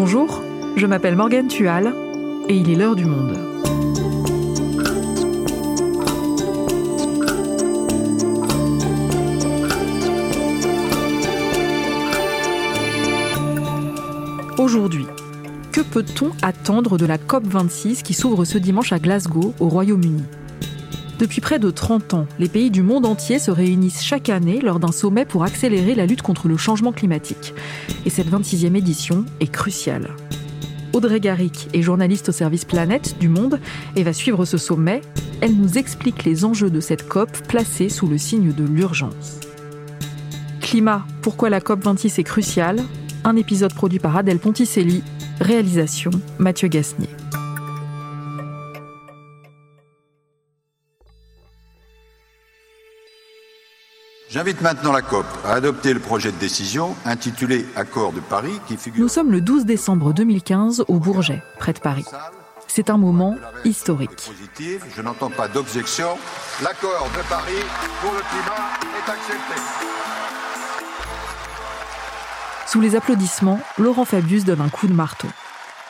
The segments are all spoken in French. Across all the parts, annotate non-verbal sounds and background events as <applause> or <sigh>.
Bonjour, je m'appelle Morgane Tual et il est l'heure du monde. Aujourd'hui, que peut-on attendre de la COP26 qui s'ouvre ce dimanche à Glasgow, au Royaume-Uni? Depuis près de 30 ans, les pays du monde entier se réunissent chaque année lors d'un sommet pour accélérer la lutte contre le changement climatique. Et cette 26e édition est cruciale. Audrey Garrick est journaliste au service Planète du Monde et va suivre ce sommet. Elle nous explique les enjeux de cette COP placée sous le signe de l'urgence. Climat, pourquoi la COP 26 est cruciale? Un épisode produit par Adèle Ponticelli, réalisation Mathieu Gasnier. J'invite maintenant la COP à adopter le projet de décision intitulé Accord de Paris qui figure. Nous sommes le 12 décembre 2015 au Bourget, près de Paris. C'est un moment historique. Je n'entends pas d'objection. L'accord de Paris pour le climat est accepté. Sous les applaudissements, Laurent Fabius donne un coup de marteau.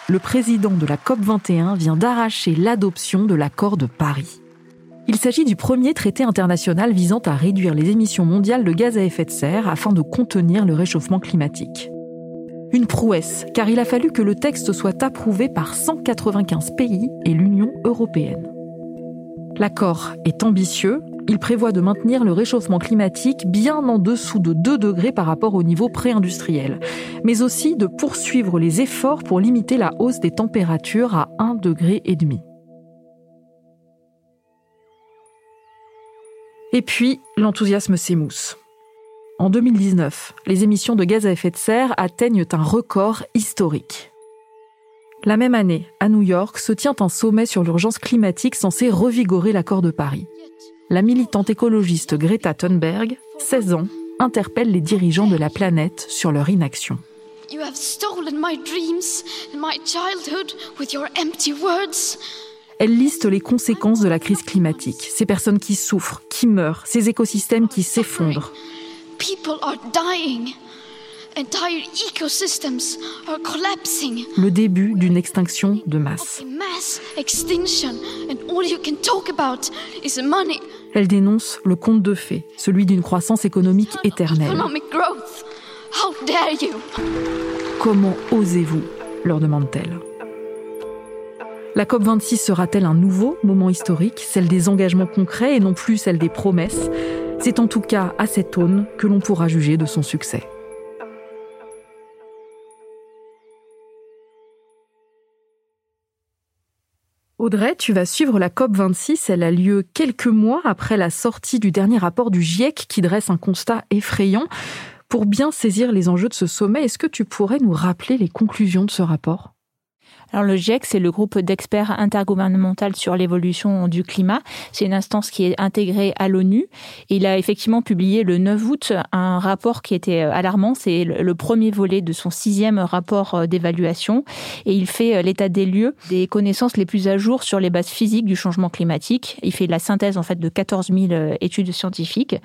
Le président de la COP21 vient d'arracher l'adoption de l'accord de Paris. Il s'agit du premier traité international visant à réduire les émissions mondiales de gaz à effet de serre afin de contenir le réchauffement climatique. Une prouesse, car il a fallu que le texte soit approuvé par 195 pays et l'Union européenne. L'accord est ambitieux, il prévoit de maintenir le réchauffement climatique bien en dessous de 2 degrés par rapport au niveau pré-industriel, mais aussi de poursuivre les efforts pour limiter la hausse des températures à 1,5 degré. Et puis, l'enthousiasme s'émousse. En 2019, les émissions de gaz à effet de serre atteignent un record historique. La même année, à New York, se tient un sommet sur l'urgence climatique censé revigorer l'accord de Paris. La militante écologiste Greta Thunberg, 16 ans, interpelle les dirigeants de la planète sur leur inaction. Dreams. Elle liste les conséquences de la crise climatique, ces personnes qui souffrent, qui meurent, ces écosystèmes qui s'effondrent. Le début d'une extinction de masse. Elle dénonce le conte de fées, celui d'une croissance économique éternelle. Economic growth. How dare you? Comment osez-vous? leur demande-t-elle. La COP26 sera-t-elle un nouveau moment historique, celle des engagements concrets et non plus celle des promesses? C'est en tout cas à cette aune que l'on pourra juger de son succès. Audrey, tu vas suivre la COP26. Elle a lieu quelques mois après la sortie du dernier rapport du GIEC qui dresse un constat effrayant. Pour bien saisir les enjeux de ce sommet, est-ce que tu pourrais nous rappeler les conclusions de ce rapport? Alors le GIEC, c'est le groupe d'experts intergouvernemental sur l'évolution du climat. C'est une instance qui est intégrée à l'ONU. Il a effectivement publié le 9 août un rapport qui était alarmant. C'est le premier volet de son sixième rapport d'évaluation. Et il fait l'état des lieux des connaissances les plus à jour sur les bases physiques du changement climatique. Il fait la synthèse en fait de 14 000 études scientifiques.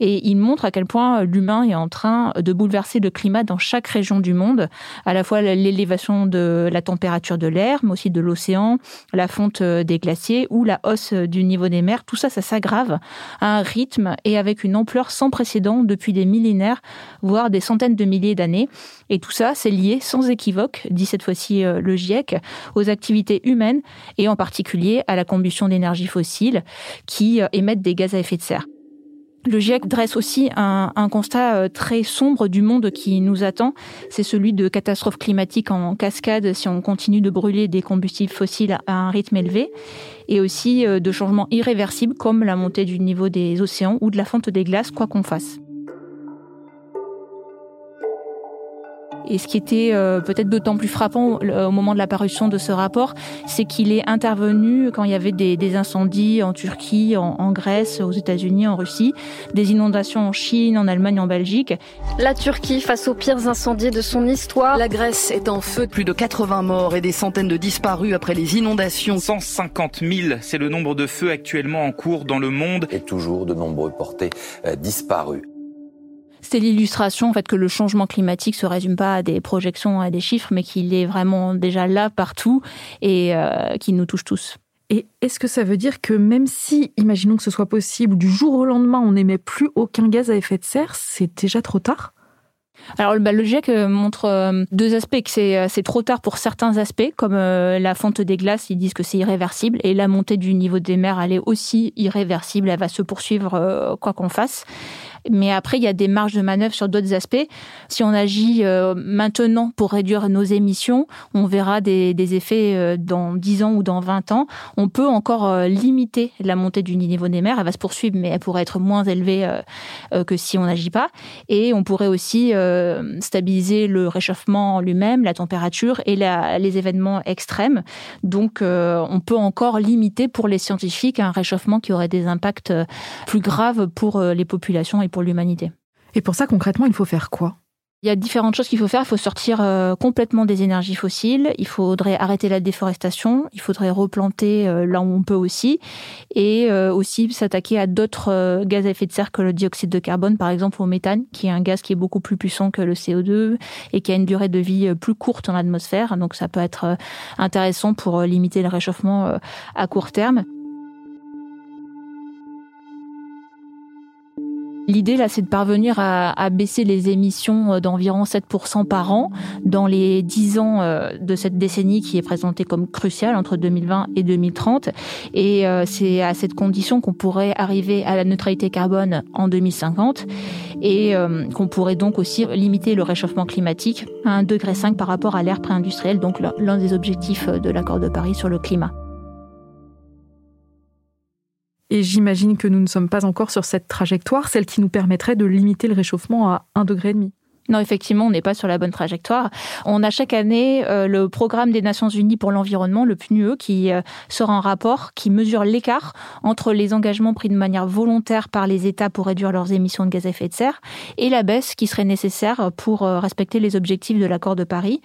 Et il montre à quel point l'humain est en train de bouleverser le climat dans chaque région du monde. À la fois l'élévation de la température de l'air, mais aussi de l'océan, la fonte euh, des glaciers ou la hausse euh, du niveau des mers. Tout ça, ça s'aggrave à un rythme et avec une ampleur sans précédent depuis des millénaires, voire des centaines de milliers d'années. Et tout ça, c'est lié sans équivoque, dit cette fois-ci euh, le GIEC, aux activités humaines et en particulier à la combustion d'énergie fossile qui émettent des gaz à effet de serre. Le GIEC dresse aussi un, constat euh, très sombre du monde qui nous attend. C'est celui de catastrophes climatiques en cascade si on continue de brûler des combustibles fossiles à un rythme élevé, et aussi euh, de changements irréversibles comme la montée du niveau des océans ou de la fonte des glaces, quoi qu'on fasse. Et ce qui était euh, peut-être d'autant plus frappant au moment de l'apparition de ce rapport, c'est qu'il est intervenu quand il y avait des, des incendies en Turquie, en, en Grèce, aux États-Unis, en Russie, des inondations en Chine, en Allemagne, en Belgique. La Turquie face aux pires incendies de son histoire. La Grèce est en feu, plus de 80 morts et des centaines de disparus après les inondations. 150 000, c'est le nombre de feux actuellement en cours dans le monde. Et toujours de nombreux portés euh, disparus. C'est l'illustration en fait que le changement climatique se résume pas à des projections, à des chiffres, mais qu'il est vraiment déjà là partout et euh, qui nous touche tous. Et est-ce que ça veut dire que même si, imaginons que ce soit possible, du jour au lendemain, on n'émet plus aucun gaz à effet de serre, c'est déjà trop tard? Alors bah, le GIEC euh, montre euh, deux aspects, que c'est trop tard pour certains aspects, comme la fonte des glaces, ils disent que c'est irréversible, et la montée du niveau des mers, elle est aussi irréversible, elle va se poursuivre quoi qu'on fasse. Mais après, il y a des marges de manœuvre sur d'autres aspects. Si on agit euh, maintenant pour réduire nos émissions, on verra des, effets euh, dans 10 ans ou dans 20 ans. On peut encore euh, limiter la montée du niveau des mers. Elle va se poursuivre, mais elle pourrait être moins élevée que si on n'agit pas. Et on pourrait aussi stabiliser le réchauffement lui-même, la température et les événements extrêmes. Donc, on peut encore limiter pour les scientifiques un réchauffement qui aurait des impacts plus graves pour les populations et pour l'humanité. Et pour ça, concrètement, il faut faire quoi? Il y a différentes choses qu'il faut faire. Il faut sortir euh, complètement des énergies fossiles. Il faudrait arrêter la déforestation. Il faudrait replanter euh, là où on peut aussi. Et euh, aussi s'attaquer à d'autres gaz à effet de serre que le dioxyde de carbone, par exemple au méthane, qui est un gaz qui est beaucoup plus puissant que le CO2 et qui a une durée de vie plus courte dans l'atmosphère. Donc ça peut être intéressant pour limiter le réchauffement à court terme. L'idée, là, c'est de parvenir à, baisser les émissions euh, d'environ 7% par an dans les 10 ans euh, de cette décennie qui est présentée comme cruciale entre 2020 et 2030. Et euh, c'est à cette condition qu'on pourrait arriver à la neutralité carbone en 2050 et qu'on pourrait donc aussi limiter le réchauffement climatique à 1,5 degré par rapport à l'ère pré-industrielle, donc l'un des objectifs de l'accord de Paris sur le climat. Et j'imagine que nous ne sommes pas encore sur cette trajectoire, celle qui nous permettrait de limiter le réchauffement à 1,5 degré. Non, effectivement, on n'est pas sur la bonne trajectoire. On a chaque année euh, le programme des Nations Unies pour l'environnement, le PNUE, qui euh, sort un rapport qui mesure l'écart entre les engagements pris de manière volontaire par les États pour réduire leurs émissions de gaz à effet de serre et la baisse qui serait nécessaire pour euh, respecter les objectifs de l'accord de Paris.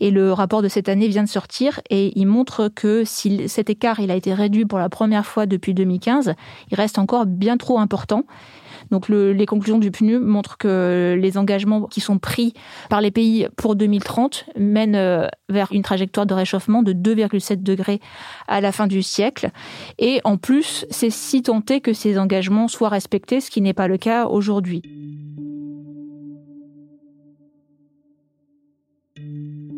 Et le rapport de cette année vient de sortir et il montre que si cet écart il a été réduit pour la première fois depuis 2015, il reste encore bien trop important. Donc les conclusions du PNU montrent que les engagements qui sont pris par les pays pour 2030 mènent euh, vers une trajectoire de réchauffement de 2,7 degrés à la fin du siècle. Et en plus, c'est si tenté que ces engagements soient respectés, ce qui n'est pas le cas aujourd'hui.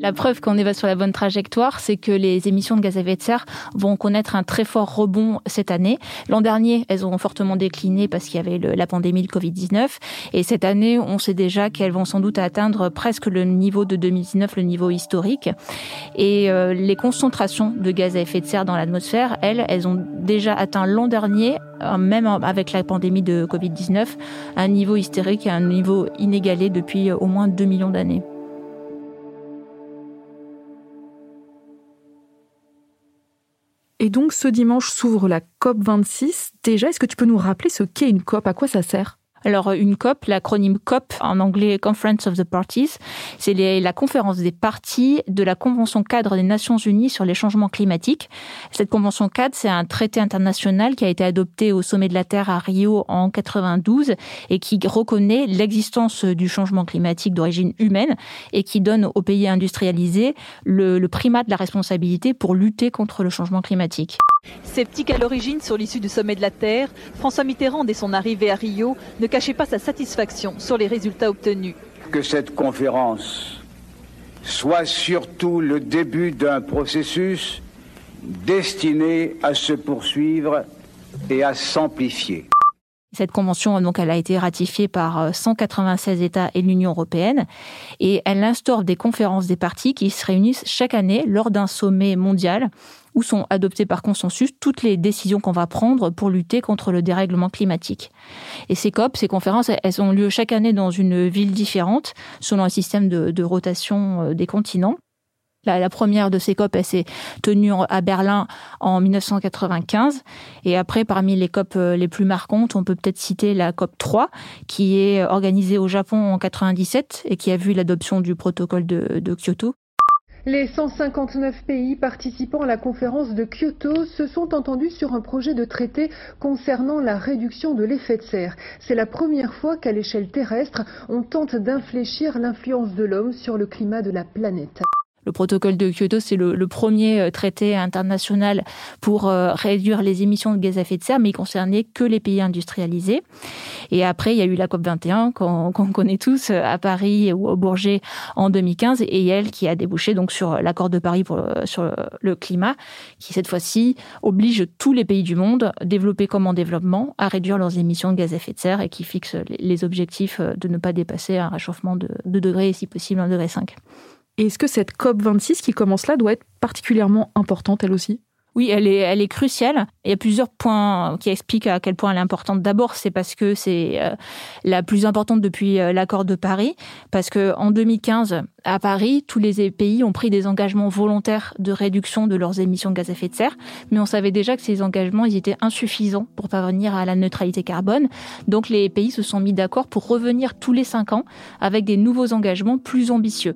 La preuve qu'on est sur la bonne trajectoire, c'est que les émissions de gaz à effet de serre vont connaître un très fort rebond cette année. L'an dernier, elles ont fortement décliné parce qu'il y avait la pandémie de Covid-19. Et cette année, on sait déjà qu'elles vont sans doute atteindre presque le niveau de 2019, le niveau historique. Et euh, les concentrations de gaz à effet de serre dans l'atmosphère, elles, elles ont déjà atteint l'an dernier, euh, même avec la pandémie de Covid-19, un niveau historique, un niveau inégalé depuis au moins 2 millions d'années. Et donc ce dimanche s'ouvre la COP 26. Déjà, est-ce que tu peux nous rappeler ce qu'est une COP? À quoi ça sert? Alors une COP, l'acronyme COP en anglais Conference of the Parties, c'est la conférence des parties de la Convention cadre des Nations Unies sur les changements climatiques. Cette convention cadre, c'est un traité international qui a été adopté au sommet de la Terre à Rio en 92 et qui reconnaît l'existence du changement climatique d'origine humaine et qui donne aux pays industrialisés le, le primat de la responsabilité pour lutter contre le changement climatique. Sceptique à l'origine sur l'issue du sommet de la Terre, François Mitterrand, dès son arrivée à Rio, ne cachait pas sa satisfaction sur les résultats obtenus. Que cette conférence soit surtout le début d'un processus destiné à se poursuivre et à s'amplifier. Cette convention, donc, elle a été ratifiée par 196 euh, États et l'Union européenne, et elle instaure des conférences des partis qui se réunissent chaque année lors d'un sommet mondial où sont adoptées par consensus toutes les décisions qu'on va prendre pour lutter contre le dérèglement climatique. Et ces COP, ces conférences, elles ont lieu chaque année dans une ville différente, selon un système de, rotation euh, des continents. La, première de ces COP, elle s'est tenue à Berlin en 1995. Et après, parmi les COP euh, les plus marquantes, on peut peut-être citer la COP 3, qui est organisée au Japon en 97 et qui a vu l'adoption du protocole de, de Kyoto. Les 159 pays participant à la conférence de Kyoto se sont entendus sur un projet de traité concernant la réduction de l'effet de serre. C'est la première fois qu'à l'échelle terrestre, on tente d'infléchir l'influence de l'homme sur le climat de la planète. Le protocole de Kyoto, c'est le, premier euh, traité international pour euh, réduire les émissions de gaz à effet de serre, mais il concernait que les pays industrialisés. Et après, il y a eu la COP 21 qu'on connaît tous euh, à Paris ou au Bourget en 2015, et elle qui a débouché sur l'accord de Paris sur le climat, qui cette fois-ci oblige tous les pays du monde, développés comme en développement, à réduire leurs émissions de gaz à effet de serre et qui fixe les objectifs de ne pas dépasser un réchauffement de 2 degrés et si possible 1,5 degré. Est-ce que cette COP26 qui commence là doit être particulièrement importante elle aussi? Oui, elle est, elle est cruciale. Il y a plusieurs points qui expliquent à quel point elle est importante. D'abord, c'est parce que c'est euh, la plus importante depuis euh, l'accord de Paris, parce que en 2015, à Paris, tous les pays ont pris des engagements volontaires de réduction de leurs émissions de gaz à effet de serre, mais on savait déjà que ces engagements, ils étaient insuffisants pour parvenir à la neutralité carbone. Donc les pays se sont mis d'accord pour revenir tous les cinq ans avec des nouveaux engagements plus ambitieux.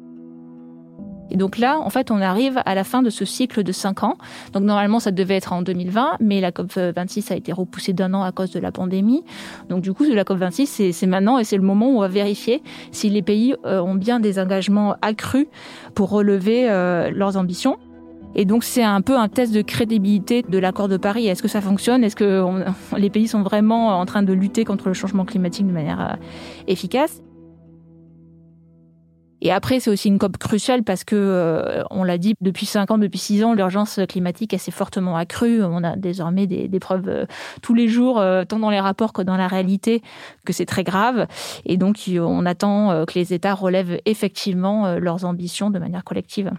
Et donc là, en fait, on arrive à la fin de ce cycle de cinq ans. Donc normalement, ça devait être en 2020, mais la COP26 a été repoussée d'un an à cause de la pandémie. Donc du coup, la COP26, c'est maintenant et c'est le moment où on va vérifier si les pays euh, ont bien des engagements accrus pour relever euh, leurs ambitions. Et donc c'est un peu un test de crédibilité de l'accord de Paris. Est-ce que ça fonctionne? Est-ce que <laughs> les pays sont vraiment en train de lutter contre le changement climatique de manière euh, efficace? Et après, c'est aussi une COP cruciale parce que, euh, on l'a dit, depuis 5 ans, depuis 6 ans, l'urgence climatique s'est fortement accrue. On a désormais des, preuves euh, tous les jours, euh, tant dans les rapports que dans la réalité, que c'est très grave. Et donc, on attend que les États relèvent effectivement leurs ambitions de manière collective.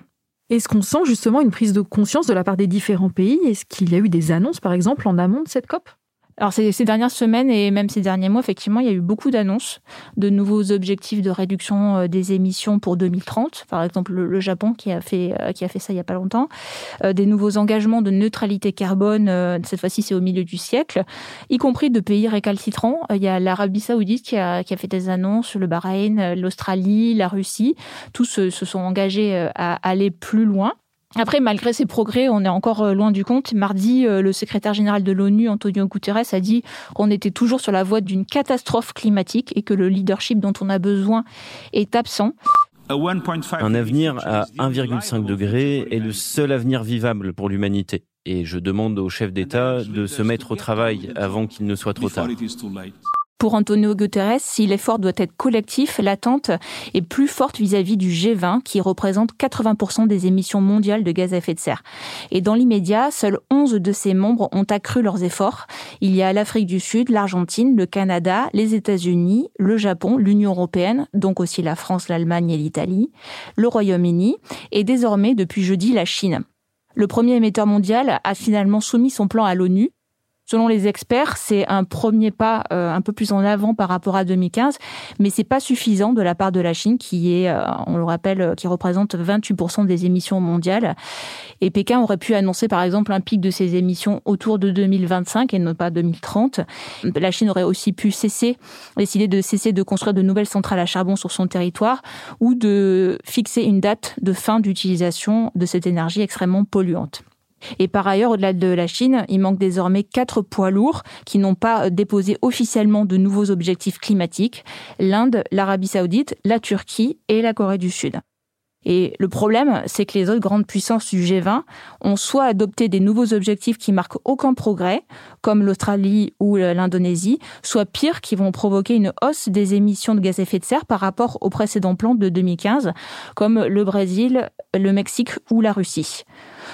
Est-ce qu'on sent justement une prise de conscience de la part des différents pays? Est-ce qu'il y a eu des annonces, par exemple, en amont de cette COP? Alors ces, ces, dernières semaines et même ces derniers mois, effectivement, il y a eu beaucoup d'annonces de nouveaux objectifs de réduction euh, des émissions pour 2030. Par exemple, le, Japon qui a fait euh, qui a fait ça il y a pas longtemps. Euh, des nouveaux engagements de neutralité carbone. cette fois-ci, c'est au milieu du siècle, y compris de pays récalcitrants. il y a l'Arabie Saoudite qui a qui a fait des annonces, le Bahreïn, l'Australie, la Russie. Tous se sont engagés à aller plus loin. Après, malgré ces progrès, on est encore euh, loin du compte. Mardi, euh, le secrétaire général de l'ONU, Antonio Guterres, a dit qu'on était toujours sur la voie d'une catastrophe climatique et que le leadership dont on a besoin est absent. Un avenir à 1,5 degré est le seul avenir vivable pour l'humanité. Et je demande aux chefs d'État de se mettre au travail avant qu'il ne soit trop tard. Pour Antonio Guterres, si l'effort doit être collectif, l'attente est plus forte vis-à-vis du G20 qui représente 80% des émissions mondiales de gaz à effet de serre. Et dans l'immédiat, seuls 11 de ses membres ont accru leurs efforts. Il y a l'Afrique du Sud, l'Argentine, le Canada, les États-Unis, le Japon, l'Union européenne, donc aussi la France, l'Allemagne et l'Italie, le Royaume-Uni et désormais depuis jeudi la Chine. Le premier émetteur mondial a finalement soumis son plan à l'ONU Selon les experts, c'est un premier pas euh, un peu plus en avant par rapport à 2015, mais c'est pas suffisant de la part de la Chine qui est, euh, on le rappelle, euh, qui représente 28% des émissions mondiales. Et Pékin aurait pu annoncer par exemple un pic de ses émissions autour de 2025 et non pas 2030. La Chine aurait aussi pu cesser, décider de cesser de construire de nouvelles centrales à charbon sur son territoire ou de fixer une date de fin d'utilisation de cette énergie extrêmement polluante. Et par ailleurs, au-delà de la Chine, il manque désormais quatre poids lourds qui n'ont pas déposé officiellement de nouveaux objectifs climatiques, l'Inde, l'Arabie saoudite, la Turquie et la Corée du Sud. Et le problème, c'est que les autres grandes puissances du G20 ont soit adopté des nouveaux objectifs qui marquent aucun progrès, comme l'Australie ou l'Indonésie, soit pire, qui vont provoquer une hausse des émissions de gaz à effet de serre par rapport au précédent plan de 2015, comme le Brésil, le Mexique ou la Russie.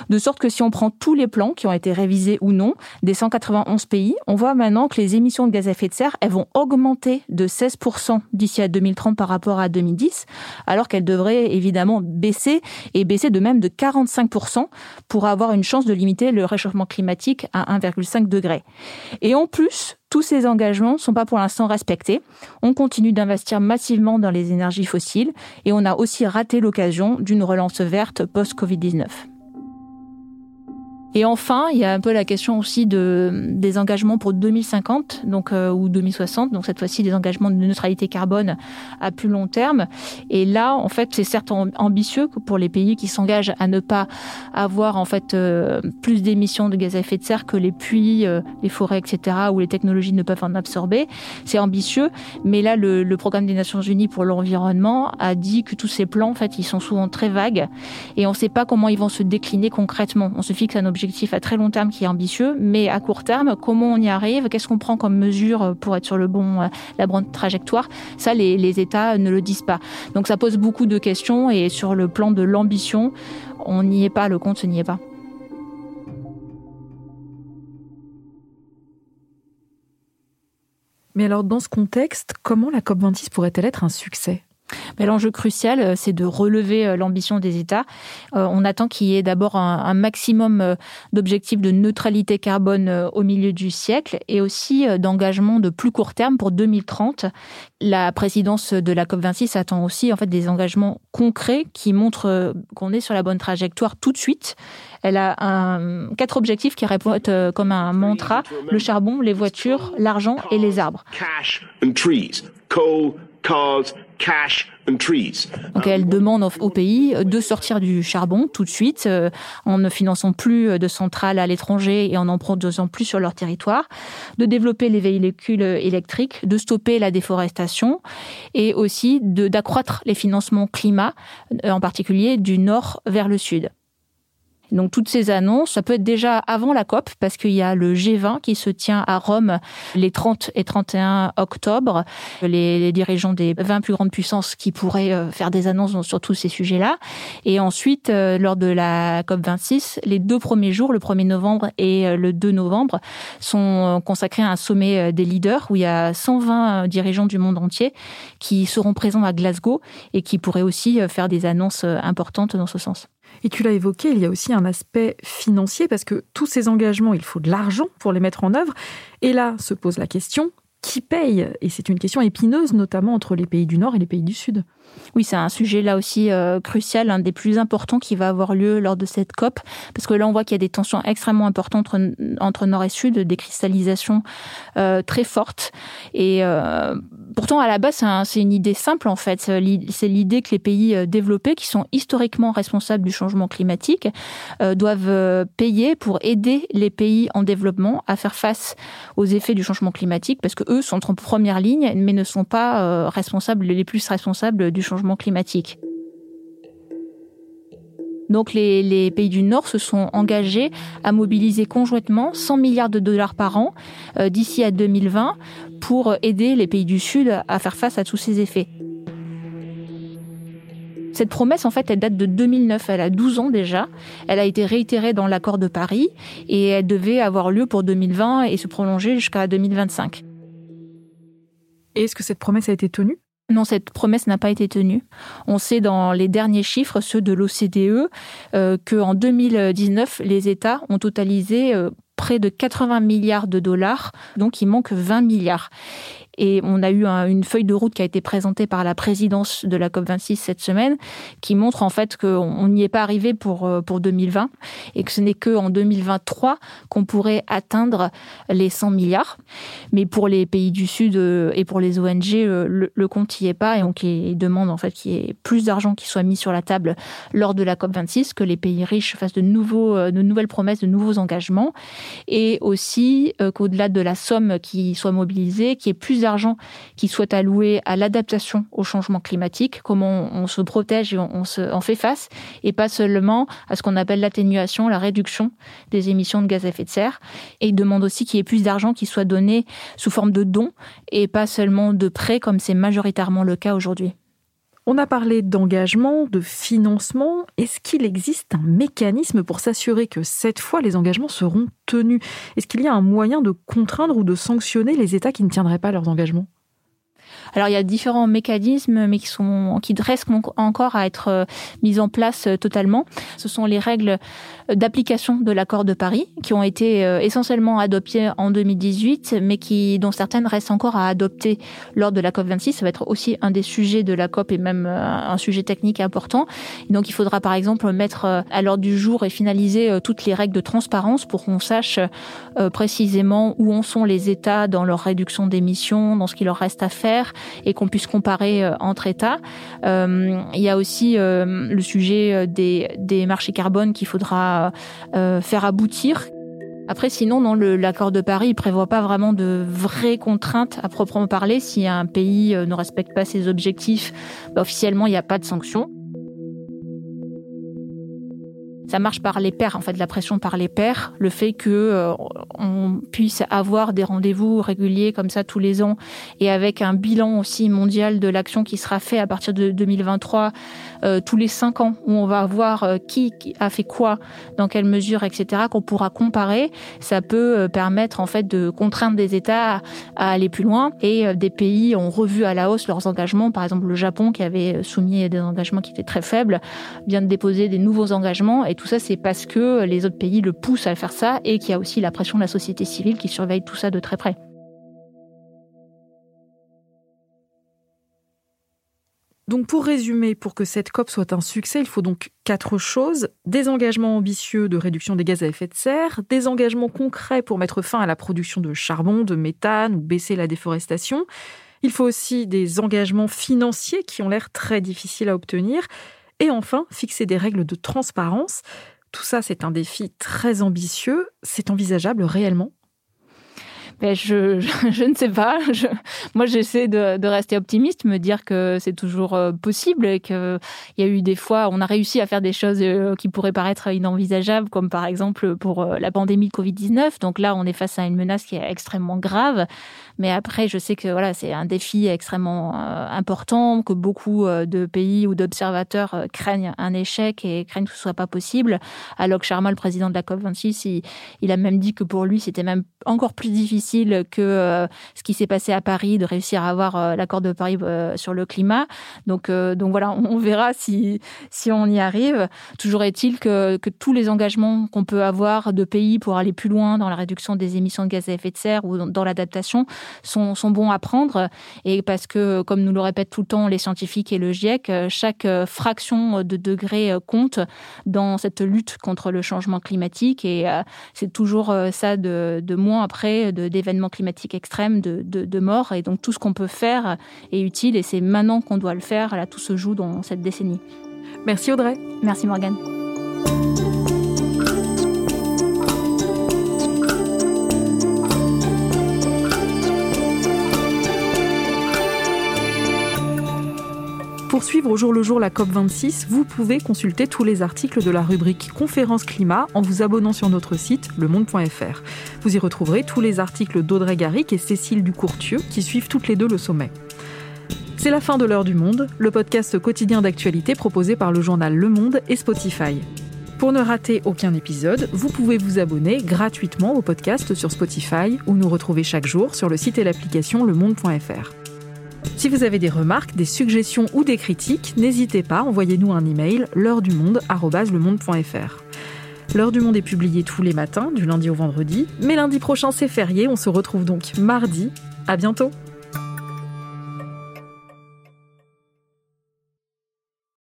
De sorte que si on prend tous les plans qui ont été révisés ou non des 191 pays, on voit maintenant que les émissions de gaz à effet de serre, elles vont augmenter de 16% d'ici à 2030 par rapport à 2010, alors qu'elles devraient évidemment baisser et baisser de même de 45% pour avoir une chance de limiter le réchauffement climatique à 1,5 degré. Et en plus, tous ces engagements ne sont pas pour l'instant respectés. On continue d'investir massivement dans les énergies fossiles et on a aussi raté l'occasion d'une relance verte post-Covid-19. Et enfin, il y a un peu la question aussi de, des engagements pour 2050 donc, euh, ou 2060, donc cette fois-ci des engagements de neutralité carbone à plus long terme. Et là, en fait, c'est certes ambitieux pour les pays qui s'engagent à ne pas avoir en fait euh, plus d'émissions de gaz à effet de serre que les puits, euh, les forêts, etc., où les technologies ne peuvent en absorber. C'est ambitieux, mais là, le, le programme des Nations Unies pour l'environnement a dit que tous ces plans, en fait, ils sont souvent très vagues et on ne sait pas comment ils vont se décliner concrètement. On se fixe un objectif objectif à très long terme qui est ambitieux, mais à court terme, comment on y arrive Qu'est-ce qu'on prend comme mesure pour être sur le bon, euh, la bonne trajectoire Ça, les, les États ne le disent pas. Donc ça pose beaucoup de questions et sur le plan de l'ambition, on n'y est pas, le compte n'y est pas. Mais alors, dans ce contexte, comment la COP26 pourrait-elle être un succès? L'enjeu crucial, euh, c'est de relever euh, l'ambition des États. Euh, on attend qu'il y ait d'abord un, maximum d'objectifs de neutralité carbone au milieu du siècle et aussi d'engagement de plus court terme pour 2030. La présidence de la COP26 attend aussi en fait des engagements concrets qui montrent qu'on est sur la bonne trajectoire tout de suite. Elle a un, quatre objectifs qui répondent comme un mantra le charbon, les voitures, l'argent et les arbres. Donc elle demande au pays de sortir du charbon tout de suite euh, en ne finançant plus de centrales à l'étranger et en en produisant plus sur leur territoire, de développer les véhicules électriques, de stopper la déforestation et aussi d'accroître les financements climat, euh, en particulier du nord vers le sud. Donc toutes ces annonces, ça peut être déjà avant la COP, parce qu'il y a le G20 qui se tient à Rome les 30 et 31 octobre. Les, dirigeants des 20 plus grandes puissances qui pourraient euh, faire des annonces sur tous ces sujets-là. Et ensuite, euh, lors de la COP 26, les deux premiers jours, le 1er novembre et euh, le 2 novembre, sont consacrés à un sommet des leaders où il y a 120 dirigeants du monde entier qui seront présents à Glasgow et qui pourraient aussi faire des annonces importantes dans ce sens. Et tu l'as évoqué, il y a aussi un aspect financier parce que tous ces engagements, il faut de l'argent pour les mettre en œuvre. Et là se pose la question, qui paye? Et c'est une question épineuse, notamment entre les pays du Nord et les pays du Sud. Oui, c'est un sujet là aussi euh, crucial, un des plus importants qui va avoir lieu lors de cette COP, parce que là on voit qu'il y a des tensions extrêmement importantes entre, Nord et Sud, des cristallisations euh, très fortes. Et euh, pourtant, à la base, c'est une idée simple en fait. C'est l'idée que les pays développés, qui sont historiquement responsables du changement climatique, doivent payer pour aider les pays en développement à faire face aux effets du changement climatique, parce que eux sont en première ligne, mais ne sont pas responsables les plus responsables du du changement climatique. Donc les, pays du Nord se sont engagés à mobiliser conjointement 100 milliards de dollars par an euh, d'ici à 2020 pour aider les pays du Sud à faire face à tous ces effets. Cette promesse, en fait, elle date de 2009. Elle a 12 ans déjà. Elle a été réitérée dans l'accord de Paris et elle devait avoir lieu pour 2020 et se prolonger jusqu'à 2025. Est-ce que cette promesse a été tenue? Non, cette promesse n'a pas été tenue. On sait dans les derniers chiffres, ceux de l'OCDE, euh, qu'en 2019, les États ont totalisé euh, près de 80 milliards de dollars, donc il manque 20 milliards. Et on a eu une feuille de route qui a été présentée par la présidence de la COP26 cette semaine, qui montre en fait qu'on n'y est pas arrivé pour, euh, pour 2020 et que ce n'est qu'en 2023 qu'on pourrait atteindre les 100 milliards. Mais pour les pays du Sud euh, et pour les ONG, euh, le, compte n'y est pas et donc ils demandent en fait qu'il y ait plus d'argent qui soit mis sur la table lors de la COP26, que les pays riches fassent de, nouveaux, de nouvelles promesses, de nouveaux engagements et aussi qu'au-delà de la somme qui soit mobilisée, qu'il y ait plus qui soit alloué à l'adaptation au changement climatique, comment on, se protège et on, se, fait face, et pas seulement à ce qu'on appelle l'atténuation, la réduction des émissions de gaz à effet de serre. Et il demande aussi qu'il y ait plus d'argent qui soit donné sous forme de dons et pas seulement de prêts comme c'est majoritairement le cas aujourd'hui. On a parlé d'engagement, de financement. Est-ce qu'il existe un mécanisme pour s'assurer que cette fois les engagements seront tenus? Est-ce qu'il y a un moyen de contraindre ou de sanctionner les États qui ne tiendraient pas leurs engagements? Alors il y a différents mécanismes, mais qui sont qui restent encore à être euh, mis en place euh, totalement. Ce sont les règles d'application de l'accord de Paris qui ont été euh, essentiellement adoptées en 2018, mais qui dont certaines restent encore à adopter lors de la COP 26. Ça va être aussi un des sujets de la COP et même un sujet technique important. donc il faudra par exemple mettre à l'ordre du jour et finaliser toutes les règles de transparence pour qu'on sache précisément où en sont les États dans leur réduction d'émissions, dans ce qu'il leur reste à faire et qu'on puisse comparer euh, entre États. Euh, il y a aussi euh, le sujet des, des marchés carbone qu'il faudra faire aboutir. Après, sinon, dans l'accord de Paris, il prévoit pas vraiment de vraies contraintes à proprement parler. Si un pays ne respecte pas ses objectifs, bah, officiellement, il n'y a pas de sanctions ça marche par les pairs, en fait, la pression par les pairs, le fait que euh, on puisse avoir des rendez-vous réguliers comme ça tous les ans et avec un bilan aussi mondial de l'action qui sera fait à partir de 2023 euh, tous les cinq ans où on va voir euh, qui, a fait quoi, dans quelle mesure, etc. qu'on pourra comparer, ça peut permettre en fait de contraindre des États à, aller plus loin et des pays ont revu à la hausse leurs engagements. Par exemple, le Japon qui avait soumis des engagements qui étaient très faibles vient de déposer des nouveaux engagements et tout ça, c'est parce que les autres pays le poussent à faire ça et qu'il y a aussi la pression de la société civile qui surveille tout ça de très près. Donc pour résumer, pour que cette COP soit un succès, il faut donc quatre choses. Des engagements ambitieux de réduction des gaz à effet de serre, des engagements concrets pour mettre fin à la production de charbon, de méthane ou baisser la déforestation. Il faut aussi des engagements financiers qui ont l'air très difficiles à obtenir. Et enfin, fixer des règles de transparence. Tout ça, c'est un défi très ambitieux. C'est envisageable réellement? Je, <laughs> je, ne sais pas. Moi, j'essaie de, rester optimiste, me dire que c'est toujours euh, possible et qu'il y a eu des fois, on a réussi à faire des choses euh, qui pourraient paraître inenvisageables, comme par exemple pour euh, la pandémie de Covid-19. Donc là, on est face à une menace qui est extrêmement grave. Mais après, je sais que voilà, c'est un défi extrêmement important, que beaucoup de pays ou d'observateurs craignent un échec et craignent que ce soit pas possible. Alok Sharma, le président de la COP26, il, il a même dit que pour lui, c'était même encore plus difficile que ce qui s'est passé à Paris, de réussir à avoir l'accord de Paris sur le climat. Donc, donc voilà, on verra si, si on y arrive. Toujours est-il que, que tous les engagements qu'on peut avoir de pays pour aller plus loin dans la réduction des émissions de gaz à effet de serre ou dans l'adaptation sont, bons à prendre. Et parce que, comme nous le répètent tout le temps les scientifiques et le GIEC, chaque fraction de degré compte dans cette lutte contre le changement climatique. Et euh, c'est toujours euh, ça de, de moins après d'événements climatiques extrêmes, de, de, morts. Et donc tout ce qu'on peut faire est utile. Et c'est maintenant qu'on doit le faire. Là, tout se joue dans cette décennie. Merci Audrey. Merci Morgane. Pour suivre au jour le jour la COP26, vous pouvez consulter tous les articles de la rubrique Conférence Climat en vous abonnant sur notre site lemonde.fr. Vous y retrouverez tous les articles d'Audrey Garrick et Cécile Ducourtieu qui suivent toutes les deux le sommet. C'est la fin de l'heure du monde, le podcast quotidien d'actualité proposé par le journal Le Monde et Spotify. Pour ne rater aucun épisode, vous pouvez vous abonner gratuitement au podcast sur Spotify ou nous retrouver chaque jour sur le site et l'application lemonde.fr. Si vous avez des remarques, des suggestions ou des critiques, n'hésitez pas, envoyez-nous un email l'heure du monde L'heure du monde est publiée tous les matins, du lundi au vendredi, mais lundi prochain c'est férié, on se retrouve donc mardi. À bientôt.